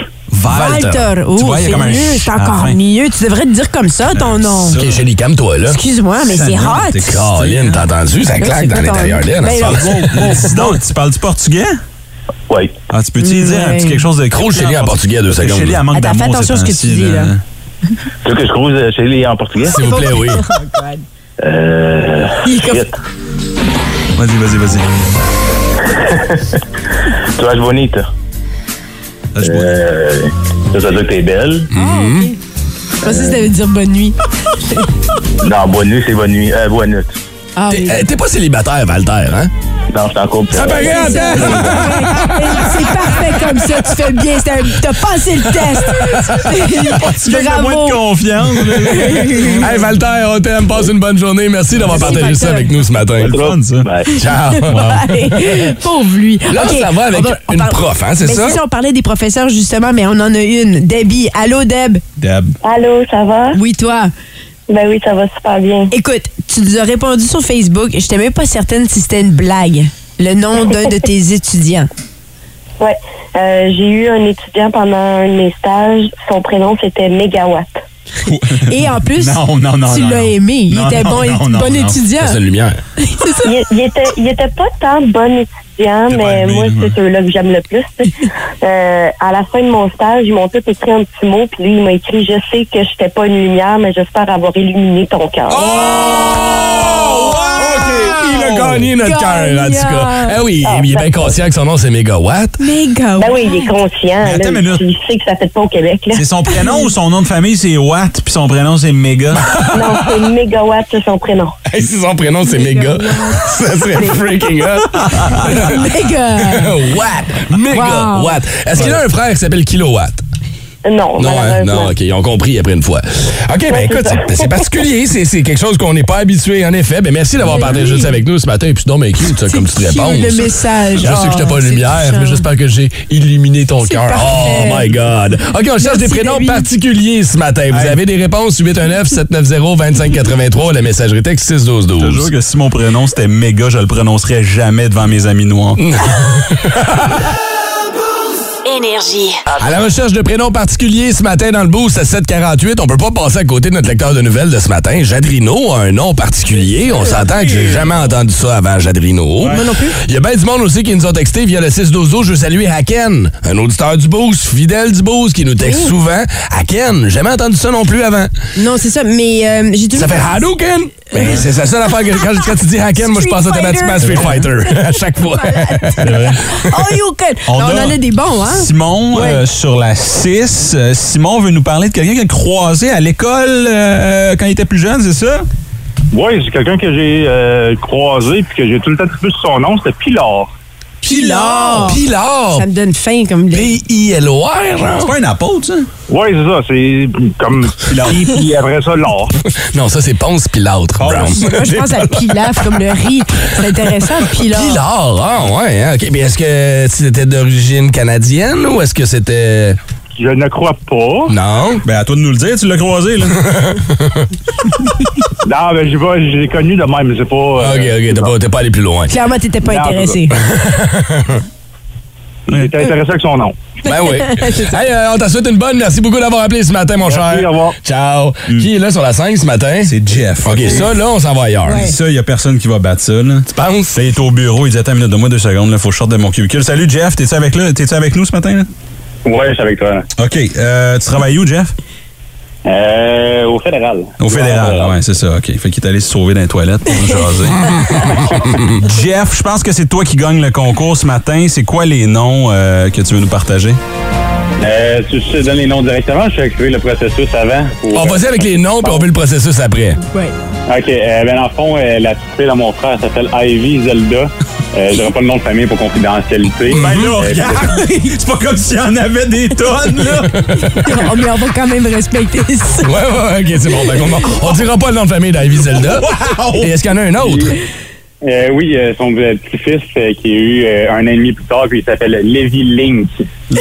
Walter. Walter. Oh, Tu vois, il y a c'est comme un mieux, c'est encore mieux. Tu devrais te dire comme ça, ton nom. OK, Chélie, calme-toi, là. Excuse-moi, mais c'est hot. t'es Caroline, t'as entendu? Ça claque dans l'intérieur elle Ben sort. Dis donc, tu parles du portugais? Oui. Ah, tu peux-tu dire un petit quelque chose de Croule Chélie en portugais, deux secondes. Elle manque Attends, fais d'amour attention à ce que tu dis, là. Tu veux que je croise euh, chez les en portugais? S'il vous plaît, oui. Euh. Vas-y, vas-y, vas-y. Tu vas bonita. Là, je vois. Euh. Ça veut dire que t'es belle. Je pensais que ça veut dire bonne nuit. Non, bonne nuit, c'est bonne nuit. Euh, bonne nuit. Ah, T'es oui. euh, t'es pas célibataire, Valter, hein? Non, je suis en couple. Ça paraît, C'est! C'est parfait comme ça, tu fais bien. c'est T'as passé le test. Tu as moins Bravo. de confiance. Hey, Valter, on t'aime. Passe une bonne journée. Merci d'avoir partagé ça avec nous ce matin. le fun, ça. Ciao. Pauvre lui. Là, OK, ça va avec on une parle- prof, hein, c'est Ben, ça? C'est ça, on parlait des professeurs justement, mais on en a une. Debbie. Allô, Deb? Deb. Allô, ça va? Oui, toi. Ben oui, ça va super bien. Écoute, tu nous as répondu sur Facebook. J'étais même pas certaine si c'était une blague. Le nom d'un de tes étudiants. Ouais. Euh, j'ai eu un étudiant pendant un de mes stages. Son prénom, c'était Megawatt. Et en plus, Non, non, non, tu l'as aimé. Il Non, était non, bon, bon non. étudiant. C'est une lumière. C'est ça. Il, il était, il était pas tant bon étudiant, Pas mais moi, c'est ceux-là que j'aime le plus. euh, à la fin de mon stage, ils m'ont tous écrit un petit mot, puis lui, il m'a écrit Je sais que je n'étais pas une lumière, mais j'espère avoir illuminé ton cœur. Oh! OK, il a gagné notre cœur, en tout cas. Ah oui, il est bien conscient que son nom, c'est Megawatt. Méga. Ben oui, il est conscient. attends là. Il sait que ça fait pas au Québec. Là. C'est son prénom ou son nom de famille, c'est Watt, puis son prénom, c'est Méga? Non, c'est Megawatt, c'est son prénom. Hey, si son prénom, c'est Méga, ça serait freaking up. Méga. Watt! Méga Wow. Watt. Est-ce qu'il a un frère qui s'appelle Kilowatt? Non, Non, hein? non, OK, ils ont compris après une fois. OK, ben Ouais, écoute, c'est particulier, c'est c'est quelque chose qu'on n'est pas habitué, en effet. Ben merci d'avoir Ben partagé oui. ça avec nous ce matin. Et puis non, mais cute, ça, comme tu te réponds. le ça. message. Je sais que je t'ai Oh, pas de c'est lumière, touchant. mais j'espère que j'ai illuminé ton cœur. Oh my God. OK, on cherche Merci, des prénoms particuliers ce matin. Vous Hey. avez des réponses 819-790-2583, la messagerie texte Je te jure 61212. que si mon prénom c'était Méga, je le prononcerais jamais devant mes amis noirs. Énergie. À la recherche de prénoms particuliers ce matin dans le boost à 748, on peut pas passer à côté de notre lecteur de nouvelles de ce matin. Jadrino a un nom particulier. On s'entend que j'ai jamais entendu ça avant Jadrino. Moi non plus. Il y a bien du monde aussi qui nous ont texté via le 612 Je veux saluer Haken, un auditeur du boost, fidèle du boost, qui nous texte Oui. souvent. Haken, jamais entendu ça non plus avant. Non, c'est ça, mais euh, j'ai toujours... Ça fait Hadouken! Ben, c'est ça, ça l'affaire que quand, quand tu dis Haken, moi je pense automatiquement à. Street Fighter à chaque fois. Oh, you can! On, Non, on a en a des bons, hein? Simon euh, sur la 6. Euh, Simon veut nous parler de quelqu'un qu'il a croisé à l'école euh, quand il était plus jeune, c'est ça? Oui, c'est quelqu'un que j'ai euh, croisé puis que j'ai tout le temps trippé sur son nom, c'était Pilar. Pilar! Pilar! Ça me donne faim comme les... P-I-L-O-R, C'est genre? pas un apôtre, ça? Oui, c'est ça, c'est comme Pilar. puis après ça, l'or. Non, ça c'est Ponce Pilatre, Brown. Moi, je pense à pilaf comme le riz. C'est intéressant, pilar. Pilar, ah ouais, hein, ok. Mais est-ce que c'était d'origine canadienne ou est-ce que c'était. Je ne crois pas. Non? Ben, à toi de nous le dire, tu l'as croisé, là. Non, mais j'ai pas, je l'ai connu de même, mais c'est pas. euh, Ok, ok, t'es pas, t'es pas allé plus loin. Clairement, t'étais pas Non, intéressé. J'étais intéressé avec son nom. Ben oui. Hey, euh, on t'a souhaité une bonne. Merci beaucoup d'avoir appelé ce matin, mon Merci, cher. au revoir. Ciao. Qui est là sur la 5 ce matin? C'est Jeff. Ok, ça, là, on s'en va ailleurs. Ouais. Ça, il y a personne qui va battre ça, là. Tu penses? Il est au bureau, il dit Attends une minute, donne-moi deux secondes, là, faut que je sorte de mon cubicule. Salut Jeff, t'es-tu avec, là? T'es-tu avec nous ce matin? Là? Ouais, je suis avec toi. OK. Euh, tu travailles où, Jeff? Euh, au fédéral. Au fédéral, Ouais, ouais, c'est ça, OK. Fait qu'il est allé se sauver dans les toilettes pour nous jaser. Jeff, je pense que c'est toi qui gagne le concours ce matin. C'est quoi les noms euh, que tu veux nous partager? Euh, tu sais donner les noms directement, je vais activer le processus avant. On va y avec les noms, puis on veut le processus après. Ouais. OK, euh, ben dans le fond, euh, la petite fille de mon frère s'appelle Ivy Zelda. Euh, J'aurai pas le nom de famille pour confidentialité. Ben là, Euh, regarde! C'est pas comme s'il y en avait des tonnes, là! Oh, mais on va quand même respecter ça. Ouais, ouais, ouais, ok, c'est bon. Ben, on, on dira pas le nom de famille d'Ivy Zelda. Et est-ce qu'il y en a un autre? Euh, oui, euh, son petit-fils euh, qui a eu euh, un an et demi plus tard, puis il s'appelle Levi Link.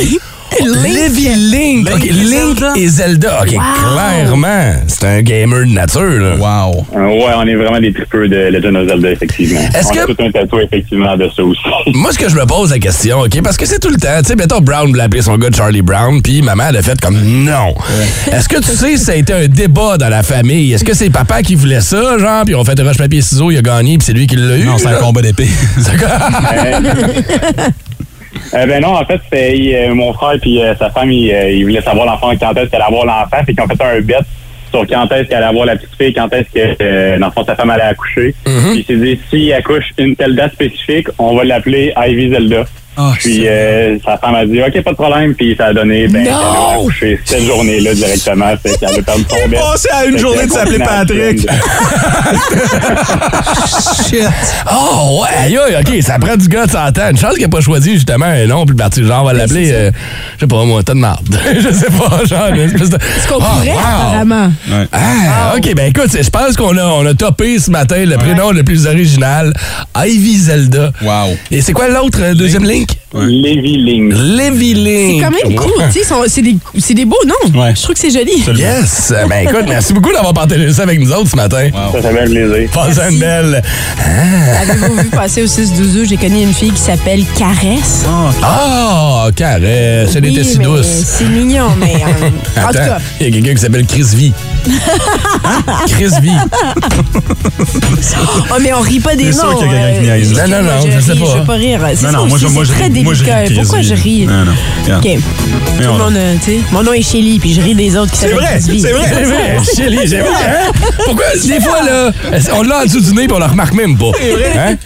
Levi Link. Ok, Link et Zelda. Ok, clairement, c'est un gamer de nature, là. Wow! Euh, ouais, on est vraiment des tripeux de Legend of Zelda, effectivement. Est-ce on a que- tout un tatou, effectivement, de ça aussi. Moi, ce que je me pose la question, OK, parce que c'est tout le temps, tu sais, mettons, Brown voulait appeler son gars Charlie Brown, puis maman, elle a fait comme non. Est-ce que tu sais si ça a été un débat dans la famille? Est-ce que c'est papa qui voulait ça, genre, puis on fait roche papier ciseaux, il a gagné, puis c'est lui qui l'a eu? Non, c'est un combat d'épée. Euh, ben non, en fait, c'est euh, mon frère puis euh, sa femme, ils euh, ils voulaient savoir l'enfant quand est-ce qu'elle allait avoir l'enfant, puis qu'ils ont fait un bet sur quand est-ce qu'elle allait avoir la petite fille, quand est-ce que, euh, dans le fond, sa femme allait accoucher. Puis il s'est dit, si elle accouche une telle date spécifique, on va l'appeler Ivy Zelda. Ah, puis euh, sa femme a dit, OK, pas de problème, puis ça a donné, ben, elle a cette journée-là directement, fait qu'elle a perdu son passé à une journée de s'appeler Patrick. Shit! Oh, ouais, aïe, OK, ça prend du gars de 100 ans. Une chance qu'il n'a pas choisi, justement, un nom, puis le parti, genre, on va l'appeler, euh, je sais pas, moi, t'as de marde. je sais pas, genre, une espèce de... Ce qu'on Ah, pourrait, wow. apparemment? Ouais. Ah, OK, ben écoute, je pense qu'on a, on a topé ce matin le prénom le plus original, Ivy Zelda. Wow. Et c'est quoi l'autre, euh, deuxième link? Levi Link. Levi Link. C'est quand même cool, tu sais. sont- C'est des, c'est des beaux noms. Ouais. Je trouve que c'est joli. Yes! Ben écoute, merci beaucoup d'avoir partagé ça avec nous autres ce matin. Ça, ça fait un plaisir. Passez une belle. Avez-vous vu passer au 6-12 J'ai connu une fille qui s'appelle Caresse. Ah, carré, c'est Oui, était si douce. C'est mignon, mais euh, en tout Attends, cas. il y a quelqu'un qui s'appelle Chris V. Chris V. Oh, mais on rit pas des C'est sûr noms. qu'il y a quelqu'un qui niaise. Non, non, non, je ris, sais pas. Je veux pas rire. Non, ça non, moi, je, je très délicat. Pourquoi je ris? Non, non. OK. Tout le on- monde, euh, tu sais. Mon nom est Shelly, puis je ris des autres qui C'est s'appellent V. c'est vrai. C'est vrai, Chélie, c'est vrai. Hein? Pourquoi, des fois, là, on l'a en dessous du nez puis on le remarque même pas. C'est vrai. Hein?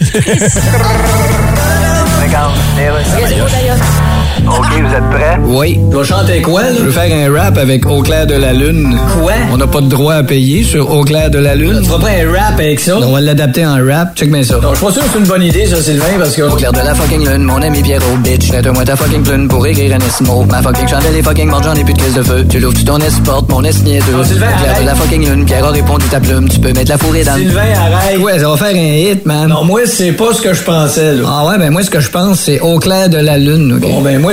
OK, vous êtes prêts? Oui. Je vais chanter quoi, là? Je veux faire un rap avec Au clair de la lune. Quoi? On n'a pas de droit à payer sur Au clair de la lune. Tu feras pas un rap avec ça? On va l'adapter en rap. Check bien ça. Non, je suis pas sûr que c'est une bonne idée, ça, Sylvain, parce que... Au clair de la fucking lune, mon ami Pierrot, bitch. Prête-moi ta fucking plume pour écrire un esmo. Ma fucking chandelle est fucking morte, j'en ai plus de crise de feu. Tu l'ouvres, tu ton porte mon est niaiseux. Non, Au Sylvain, clair de la fucking lune, Pierre a répondu ta plume. Tu peux mettre la fourrée dans le- Sylvain, arrête. Ouais, ça va faire un hit, man. Non, moi, c'est pas ce que je pensais, là. Ah ouais, ben moi, ce que je pense, c'est Au clair de la lune? Bon, ben, moi,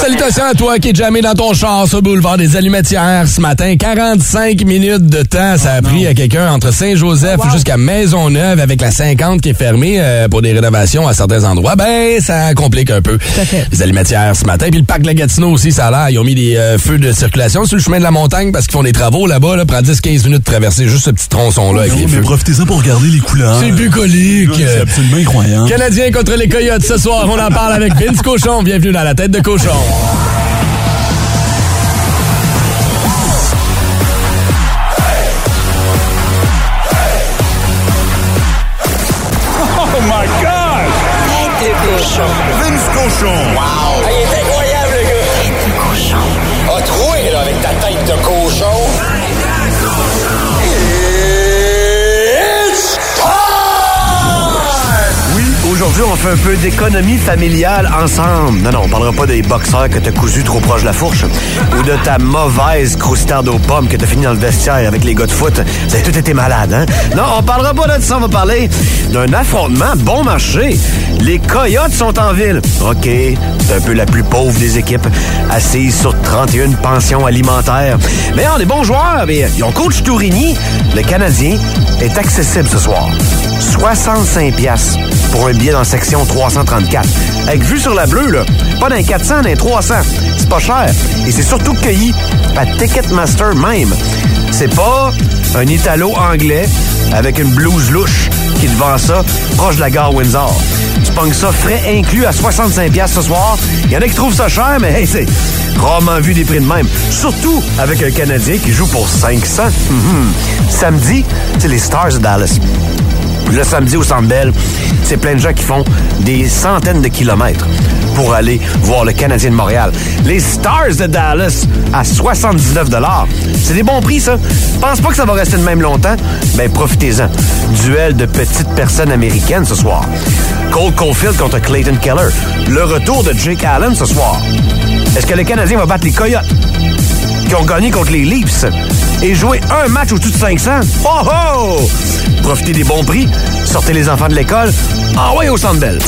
Salutations à toi qui es jamais dans ton char sur le boulevard des Allumettières ce matin. 45 minutes de temps, ça a pris à quelqu'un entre Saint-Joseph jusqu'à Maisonneuve avec la 50 qui est fermée euh, pour des rénovations à certains endroits. Ben, ça complique un peu les Allumettières ce matin. Puis le parc de la Gatineau aussi, ça a l'air. Ils ont mis des euh, feux de circulation sur le chemin de la montagne parce qu'ils font des travaux là-bas. Là, prend 10-15 minutes de traverser juste ce petit tronçon-là avec les feux. Profitez-en pour regarder les couleurs. C'est bucolique. C'est absolument incroyable. Canadiens contre les Coyotes ce soir. On en parle avec Vince Cochon. Bienvenue dans la tête de cochon. Oh my God! De cochon. Vince cochon. Wow! On fait un peu d'économie familiale ensemble. Non, non, on parlera pas des boxeurs que t'as cousu trop proche de la fourche ou de ta mauvaise croustarde aux pommes que t'as fini dans le vestiaire avec les gars de foot. Vous avez tous été malades, hein? Non, on parlera pas de ça, on va parler d'un affrontement bon marché. Les Coyotes sont en ville. OK, c'est un peu la plus pauvre des équipes, assise sur 31 pensions alimentaires. Mais on des bons joueurs, mais ils ont coach Tourigny. Le Canadien est accessible ce soir. 65 piastres pour un billet dans section 334. Avec vue sur la bleue, là. Pas d'un 400, d'un 300. C'est pas cher. Et c'est surtout cueilli à Ticketmaster même. C'est pas un Italo-anglais avec une blouse louche qui te vend ça proche de la gare Windsor. Tu pognes ça frais inclus à 65 piastres ce soir. Il y en a qui trouvent ça cher, mais hey, c'est rarement vu des prix de même. Surtout avec un Canadien qui joue pour 500. Mhm. Samedi, c'est les Stars de Dallas. Le samedi au Centre c'est plein de gens qui font des centaines de kilomètres pour aller voir le Canadien de Montréal. Les Stars de Dallas à 79 C'est des bons prix, ça. Pense pas que ça va rester de même longtemps? Ben, profitez-en. Duel de petites personnes américaines ce soir. Cole Caulfield contre Clayton Keller. Le retour de Jake Allen ce soir. Est-ce que le Canadien va battre les Coyotes? Qui ont gagné contre les Leafs et joué un match au-dessus de 500. Oh oh! Profitez des bons prix, sortez les enfants de l'école, envoyez au Centre Bell.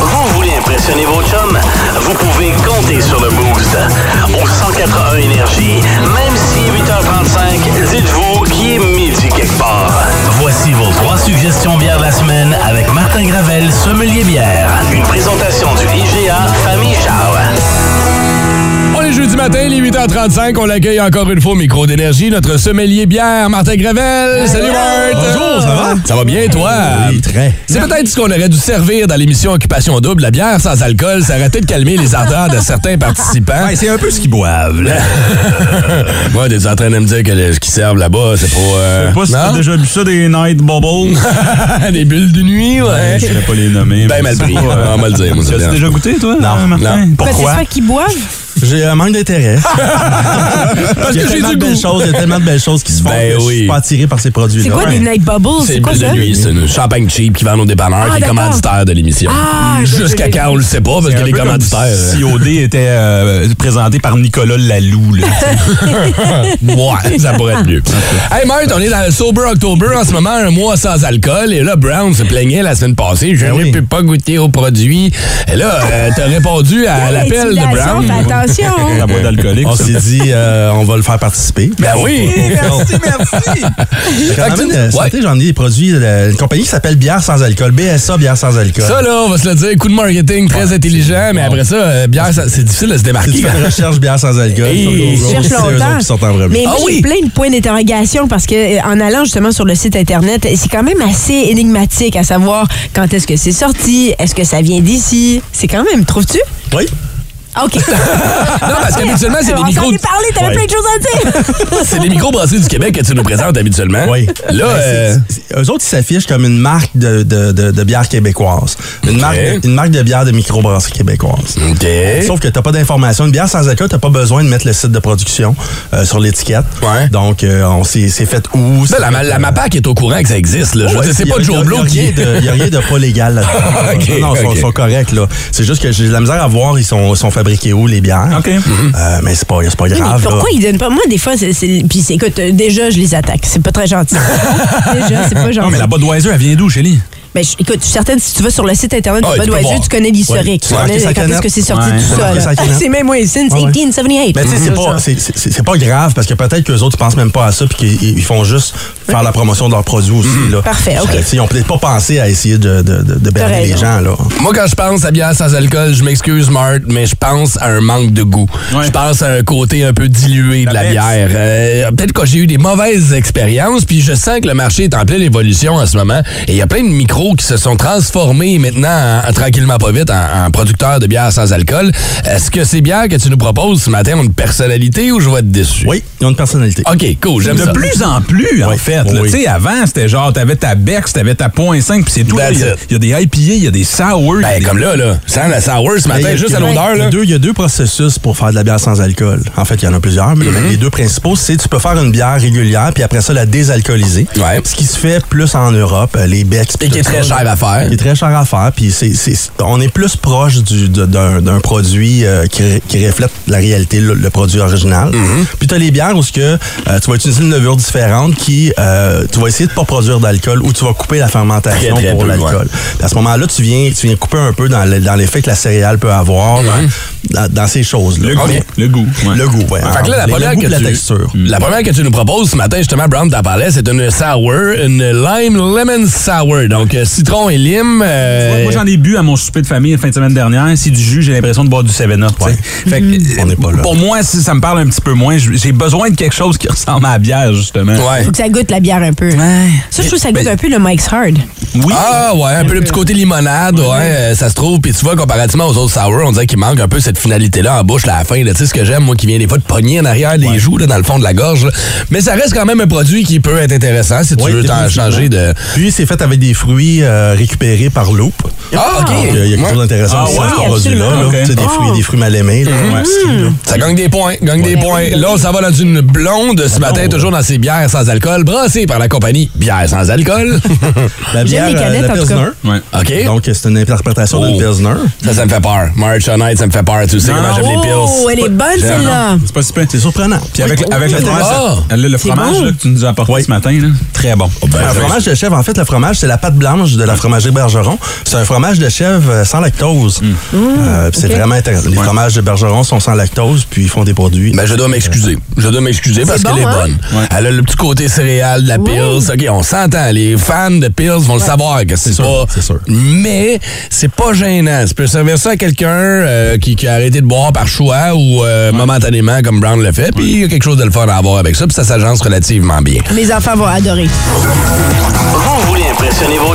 Vous voulez impressionner vos chums? Vous pouvez compter sur le Boost. Au 181 Énergie, même si 8h35, dites-vous qu'il est midi quelque part. Voici vos trois suggestions bières de la semaine avec Martin Gravel, sommelier bière. Matin, il est 8h35. On l'accueille encore une fois au micro d'énergie, notre sommelier bière, Martin Gravel. Salut, Martin. Bonjour, ça va? Ça va bien, toi? Oui, très. C'est peut-être ce qu'on aurait dû servir dans l'émission Occupation Double. La bière sans alcool, ça aurait peut-être calmé les ardeurs de certains participants. Ouais, c'est un peu ce qu'ils boivent. là. Moi, t'es en train de me dire que ce qu'ils servent là-bas, c'est pas. euh, Je sais pas si t'as déjà vu ça, des night bubbles. Des bulles de nuit, ouais. Je ne pas les nommer. Ben mal pris. euh, On va le dire, Tu as déjà goûté, toi? Non, Martin? non. Pourquoi? C'est ça qu'ils boivent? J'ai un manque d'intérêt. Parce que j'ai tellement du de belles goût. choses, il y a tellement de belles choses qui se font Ben que je oui. suis pas attiré par ces produits-là. C'est quoi Ouais. des night bubbles? C'est C'est quoi ça? de nuit, c'est une champagne cheap qui vend aux dépanneurs, Ah, qui est commanditaire de l'émission. Ah, Jusqu'à je- quand on le sait pas, parce que les commanditaires. euh, Si OD était euh, présenté par Nicolas Lalou. Là, ouais, ça pourrait être mieux. Hey, Marthe, on est dans le Sober October en ce moment, un mois sans alcool. Et là, Brown se plaignait la semaine passée. Je Ben ne oui. peux pas goûter aux produits. Et là, euh, t'as répondu à l'appel de Brown. Fais attention. la boîte d'alcoolique. On s'est dit, euh, on va le faire participer. Ben oui. Merci, merci. Euh, ouais. j'en ai des produits, euh, une compagnie qui s'appelle Bière sans alcool, BSA Bière sans alcool. Ça, là, on va se le dire, coup de marketing très intelligent, mais après ça, euh, bière, c'est difficile de se Si démarquer. tu fais une recherche bière sans alcool, Hey, sur Google, Je cherche longtemps. qui sortent en. Mais Ah moi, oui? j'ai plein de points d'interrogation parce que en allant justement sur le site internet, c'est quand même assez énigmatique à savoir quand est-ce que c'est sorti, est-ce que ça vient d'ici? C'est quand même, trouves-tu? Oui. OK. Non, parce qu'habituellement, c'est des On micros. s'en est parlé, t'avais Ouais. plein de choses à dire. C'est des microbrasseries du Québec que tu nous présentes habituellement. Oui. Là, Ben, euh, eux autres, ils s'affichent comme une marque de, de, de, de bière québécoise. Une, marque, une marque de bière de microbrasserie québécoise. OK. Sauf que t'as pas d'informations. Une bière sans alcool, t'as pas besoin de mettre le site de production euh, sur l'étiquette. Ouais. Donc, euh, on s'est c'est fait où? Ben, la, fait, la MAPAC est au courant que ça existe. Là. Je veux Ouais, dire, c'est pas Joe y a Blow qui. rien de- Il n'y a rien de pas légal là-dedans. Ok, non, non, ils sont corrects. là. C'est juste que j'ai de la misère à voir, ils sont, sont fabriqués où, les bières. OK. Euh, mais c'est pas, c'est pas Oui, mais grave. là. pourquoi ils donnent pas? Moi, des fois, c'est. c'est- Puis, c'est- écoute, euh, déjà, je les attaque. C'est pas très gentil. déjà, c'est pas gentil. Non, mais la Budweiser, elle vient d'où, Chélie? Je- écoute, je suis certaine, si tu vas sur le site internet Ah, de Budweiser, voir. tu connais l'historique. Ouais. Tu connais quand est-ce que c'est sorti Ouais. tout Tu as ça. C'est même, oui, since Ouais, ouais. 1878. Mais tu sais, c'est pas, c'est- c'est c'est grave parce que peut-être qu'eux autres, ils pensent même pas à ça puis qu'ils ils font juste faire la promotion de leurs produits aussi. Là. Parfait, OK. Ils ont peut-être pas pensé à essayer de, de, de, de berner les gens. Là. Moi, quand je pense à bière sans alcool, je m'excuse, Mart, mais je pense à un manque de goût. Ouais. Je pense à un côté un peu dilué de la bière. Euh, Peut-être que j'ai eu des mauvaises expériences, puis je sens que le marché est en pleine évolution en ce moment. Et il y a plein de micros qui se sont transformés maintenant, en- en- tranquillement pas vite, en, en producteurs de bière sans alcool. Est-ce que ces bières que tu nous proposes ce matin? Ont une personnalité ou je vais être déçu? Oui, ils ont une personnalité. OK, cool, j'aime De plus en plus, en Oui. fait. Oui. Tu sais, avant, c'était genre, t'avais ta Bex, t'avais ta point 5, puis c'est tout. Il y, a- y des IPA, il y a des sour. Ben, des- comme là, là. Sans la sour ce matin, a- juste à l'odeur, Il y, là. a deux, il y a deux processus pour faire de la bière sans alcool. En fait, il y en a plusieurs, mais Mm-hmm. les deux principaux, c'est tu peux faire une bière régulière puis après ça la désalcooliser. Ouais. Ce qui se fait plus en Europe, euh, les becs. Et qui est très cher à faire. Qui est très cher à faire. Puis c'est, on est plus proche du- d'un, produit euh, qui, ré- qui reflète la réalité, le, le produit original. Mm-hmm. Puis tu as les bières où que, euh, tu vas utiliser une levure différente qui, euh, tu vas essayer de pas produire d'alcool ou tu vas couper la fermentation Très, très pour l'alcool. À ce moment-là, tu viens, tu viens couper un peu dans, le- dans l'effet que la céréale peut avoir dans, dans ces choses-là. Le goût. Le goût. ouais. Le goût, ouais. Fait que là, la première, le goût que la tu, texture. la première que tu nous proposes ce matin, justement, Brown t'en parlait, c'est une sour, une lime lemon sour. Donc, citron et lime. euh, Moi, j'en ai bu à mon souper de famille la fin de semaine dernière. C'est du jus, j'ai l'impression de boire du 7-Up. tu sais. Fait que, On n'est pas là. Pour moi, si ça me parle un petit peu moins, j'ai besoin de quelque chose qui ressemble à la bière, justement. ouais. Faut que ça goûte la bière un peu. Ça, je trouve que ça goûte Ben- un peu le Mike's Hard. Oui. Ah ouais, un peu le petit côté limonade, ouais, euh, ça se trouve. Puis tu vois, comparativement aux autres sour, on dirait qu'il manque un peu cette finalité-là en bouche là, à la fin. Tu sais ce que j'aime, moi, qui vient des fois de pogner en arrière des joues, là, dans le fond de la gorge. là. Mais ça reste quand même un produit qui peut être intéressant si tu veux t'en changer de... Puis c'est fait avec des fruits euh, récupérés par Loop. Ah, OK. Donc, euh, il y a quelque chose d'intéressant Ah, ouais, produit-là. là. Ok. Tu sais, Des Oh. fruits, des fruits mal aimés. là. Ouais, ski, là. Ça gagne des points, gagne des points. Là, ça va dans une blonde ce matin, toujours dans ses bières sans alcool, brassée par la compagnie Bière sans alcool. La bière, les euh, canettes, la en tout cas. Pilsner. Ouais. OK? Donc, c'est une interprétation d'une Oh. Pilsner. Ça, ça me fait peur. March on Night, ça me fait peur. Tu sais comment j'aime les pills. Oh, elle est bonne, celle-là. C'est pas super. C'est surprenant. Puis avec, avec le fromage, Ah. le, le fromage bon. là, que tu nous as apporté ce matin, là, très bon. ben, un je- fromage de chèvre, en fait, le fromage, c'est la pâte blanche de la fromagerie Bergeron. C'est un fromage de chèvre euh, sans lactose. Euh, puis c'est vraiment intéressant. Les fromages de Bergeron sont sans lactose, puis ils font des produits. Ben, je dois m'excuser. Je dois m'excuser parce bon, qu'elle est hein? bonne. Elle a le petit côté céréal de la Pills. OK, on s'entend. Les fans de Pills vont le savoir que c'est pas... c'est sûr. Mais c'est pas gênant. Tu peux servir ça à quelqu'un euh, qui, qui a arrêté de boire par choix ou euh, momentanément, comme Brown le fait. Puis il y a quelque chose de le fun à avoir avec ça. Puis ça s'agence relativement bien. Mes enfants vont adorer. Vous voulez impressionner vos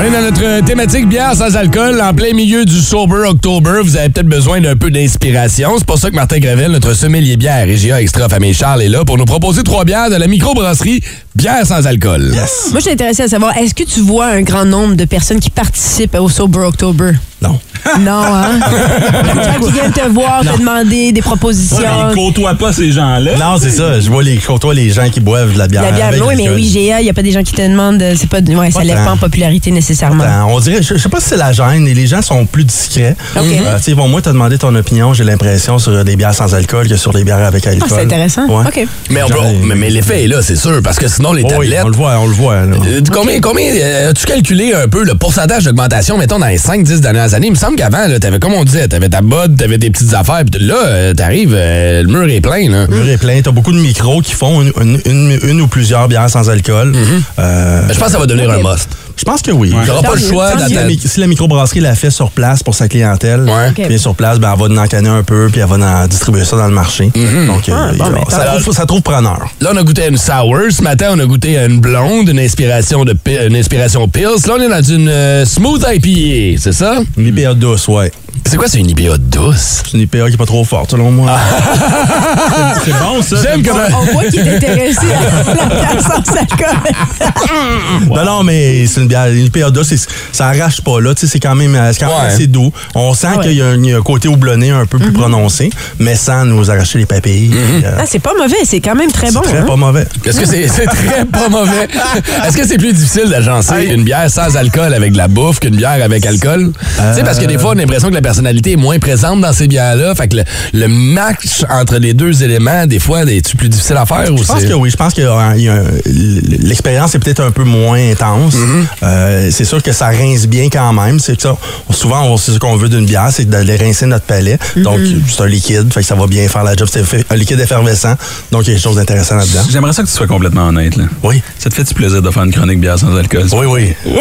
On est dans notre thématique bière sans alcool, en plein milieu du Sober October. Vous avez peut-être besoin d'un peu d'inspiration. C'est pour ça que Martin Gravel, notre sommelier bière Régia Extra Famille Charles, est là pour nous proposer trois bières de la microbrasserie Bière sans alcool. Moi, je suis intéressée à savoir, est-ce que tu vois un grand nombre de personnes qui participent au Sober October? Non. Non, hein? Gens qui viennent te voir, te demander des propositions. Il côtoie pas ces gens-là. Non, c'est ça. Je vois les, côtoie les gens qui boivent de la bière. la bière, avec oui, mais oui, GA, il n'y a pas des gens qui te demandent. euh, C'est pas, ouais, ça lève pas en popularité nécessairement. On dirait, je, je sais pas si c'est la gêne, et les gens sont plus discrets. OK. Euh, tu sais, ils vont moins te demander ton opinion, j'ai l'impression, sur des bières sans alcool que sur des bières avec alcool. Ah, c'est intéressant. Ouais. OK. Mais, on mais, mais l'effet est là, c'est sûr, parce que sinon les Oh oui, tablettes. on le voit, on le voit. là. Euh, Combien, combien euh, as-tu calculé un peu le pourcentage d'augmentation, mettons, dans les 5-10 dernières années? Il me semble qu'avant, là, t'avais, comme on disait, t'avais ta botte, t'avais des petites affaires, puis là, euh, t'arrives, euh, le mur est plein, là. Le mur est plein. T'as beaucoup de micros qui font une, une- une- une ou plusieurs bières sans alcool. Euh, Je pense que ça va devenir un must. Je pense que oui. T'auras pas le choix Si la, si microbrasserie l'a fait sur place pour sa clientèle, Ouais. bien sur place, ben, elle va en canner un peu, puis elle va en distribuer ça dans le marché. Donc, euh, Ah, bon, ça, trouve, ça trouve preneur. Là, on a goûté à une sour. Ce matin, on a goûté à une blonde, une inspiration de une inspiration Pils. Là, on est dans une euh, smooth IPA, c'est ça? IPA douce, ouais. C'est quoi, c'est une IPA douce? C'est une IPA qui est pas trop forte, selon moi. C'est bon, ça. J'aime comment... On voit qu'il est intéressé à la bière sans alcool. Non, non, mais c'est une bière, une IPA douce, c'est- ça arrache pas, là. Tu sais, c'est quand même, euh, c'est quand même Ouais. assez doux. On sent ouais. qu'il y, a un- il y a un côté houblonné un peu plus prononcé, mais sans nous arracher les papilles. Euh, Ah, c'est pas mauvais, c'est quand même très c'est bon. très hein? pas mauvais. Est-ce que c'est c'est très pas mauvais? Est-ce que c'est plus difficile d'agencer une bière sans alcool avec de la bouffe qu'une bière avec alcool? Tu sais, parce que des fois, on a l'impression que la personnalité est moins présente dans ces bières-là. Fait que le, le match entre les deux éléments, des fois, est-tu plus difficile à faire? Ou Je pense c'est- que oui. Je pense que euh, un- l'expérience est peut-être un peu moins intense. Mm-hmm. Euh, c'est sûr que ça rince bien quand même. C'est que ça. Souvent, on- c'est ce qu'on veut d'une bière, c'est d'aller rincer notre palais. Donc, c'est un liquide, fait que ça va bien faire la job. C'est un liquide effervescent. Donc, il y a quelque chose d'intéressant là-dedans. J'aimerais ça que tu sois complètement honnête. Là. Oui. Ça te fait du plaisir de faire une chronique bière sans alcool? Oui, oui.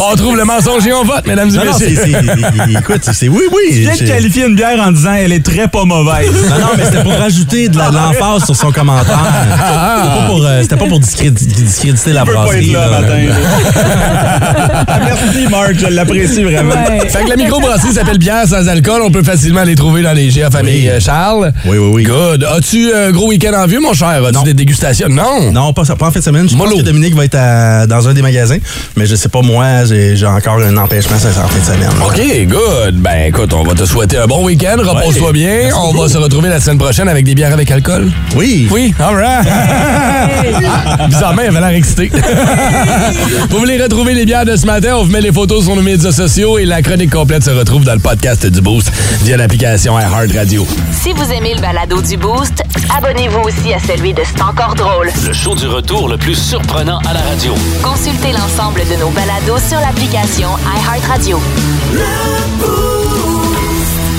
On trouve le mensonge et on vote, mesdames et messieurs. écoute, c'est oui, oui. Tu viens de qualifier une bière en disant elle est très pas mauvaise. Non, non, mais c'était pour rajouter de l'emphase sur son commentaire. C'était pas pour, euh, c'était pas pour discréditer, discréditer la Je peux pas brasserie. être là, là. matin. Ah, Merci, Marc. Je l'apprécie vraiment. Ouais. Fait que la microbrasserie s'appelle bière sans alcool. On peut facilement les trouver dans les GA Famille Oui. euh, Charles. Oui, oui, oui. Good. As-tu un gros week-end en vue, mon cher? As-tu Non. des dégustations? Non. Non, pas, pas en fin de semaine. Je pense que Dominique va être à- dans un des magasins, mais je sais pas, moi, j'ai, j'ai encore un empêchement, en fin de semaine. OK, good. Ben écoute, on va te souhaiter un bon week-end. Repose-toi Ouais. bien. Merci On beaucoup. va se retrouver la semaine prochaine avec des bières avec alcool. Oui. Oui, all right. Bizarrement, il avait l'air excité. vous voulez retrouver les bières de ce matin? On vous met les photos sur nos médias sociaux et la chronique complète se retrouve dans le podcast du Boost via l'application iHeart Radio. Si vous aimez le balado du Boost, abonnez-vous aussi à celui de C'est encore drôle. Le show du retour le plus surprenant à la radio. Consultez l'ensemble de nos balados sur l'application iHeartRadio.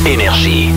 Énergie.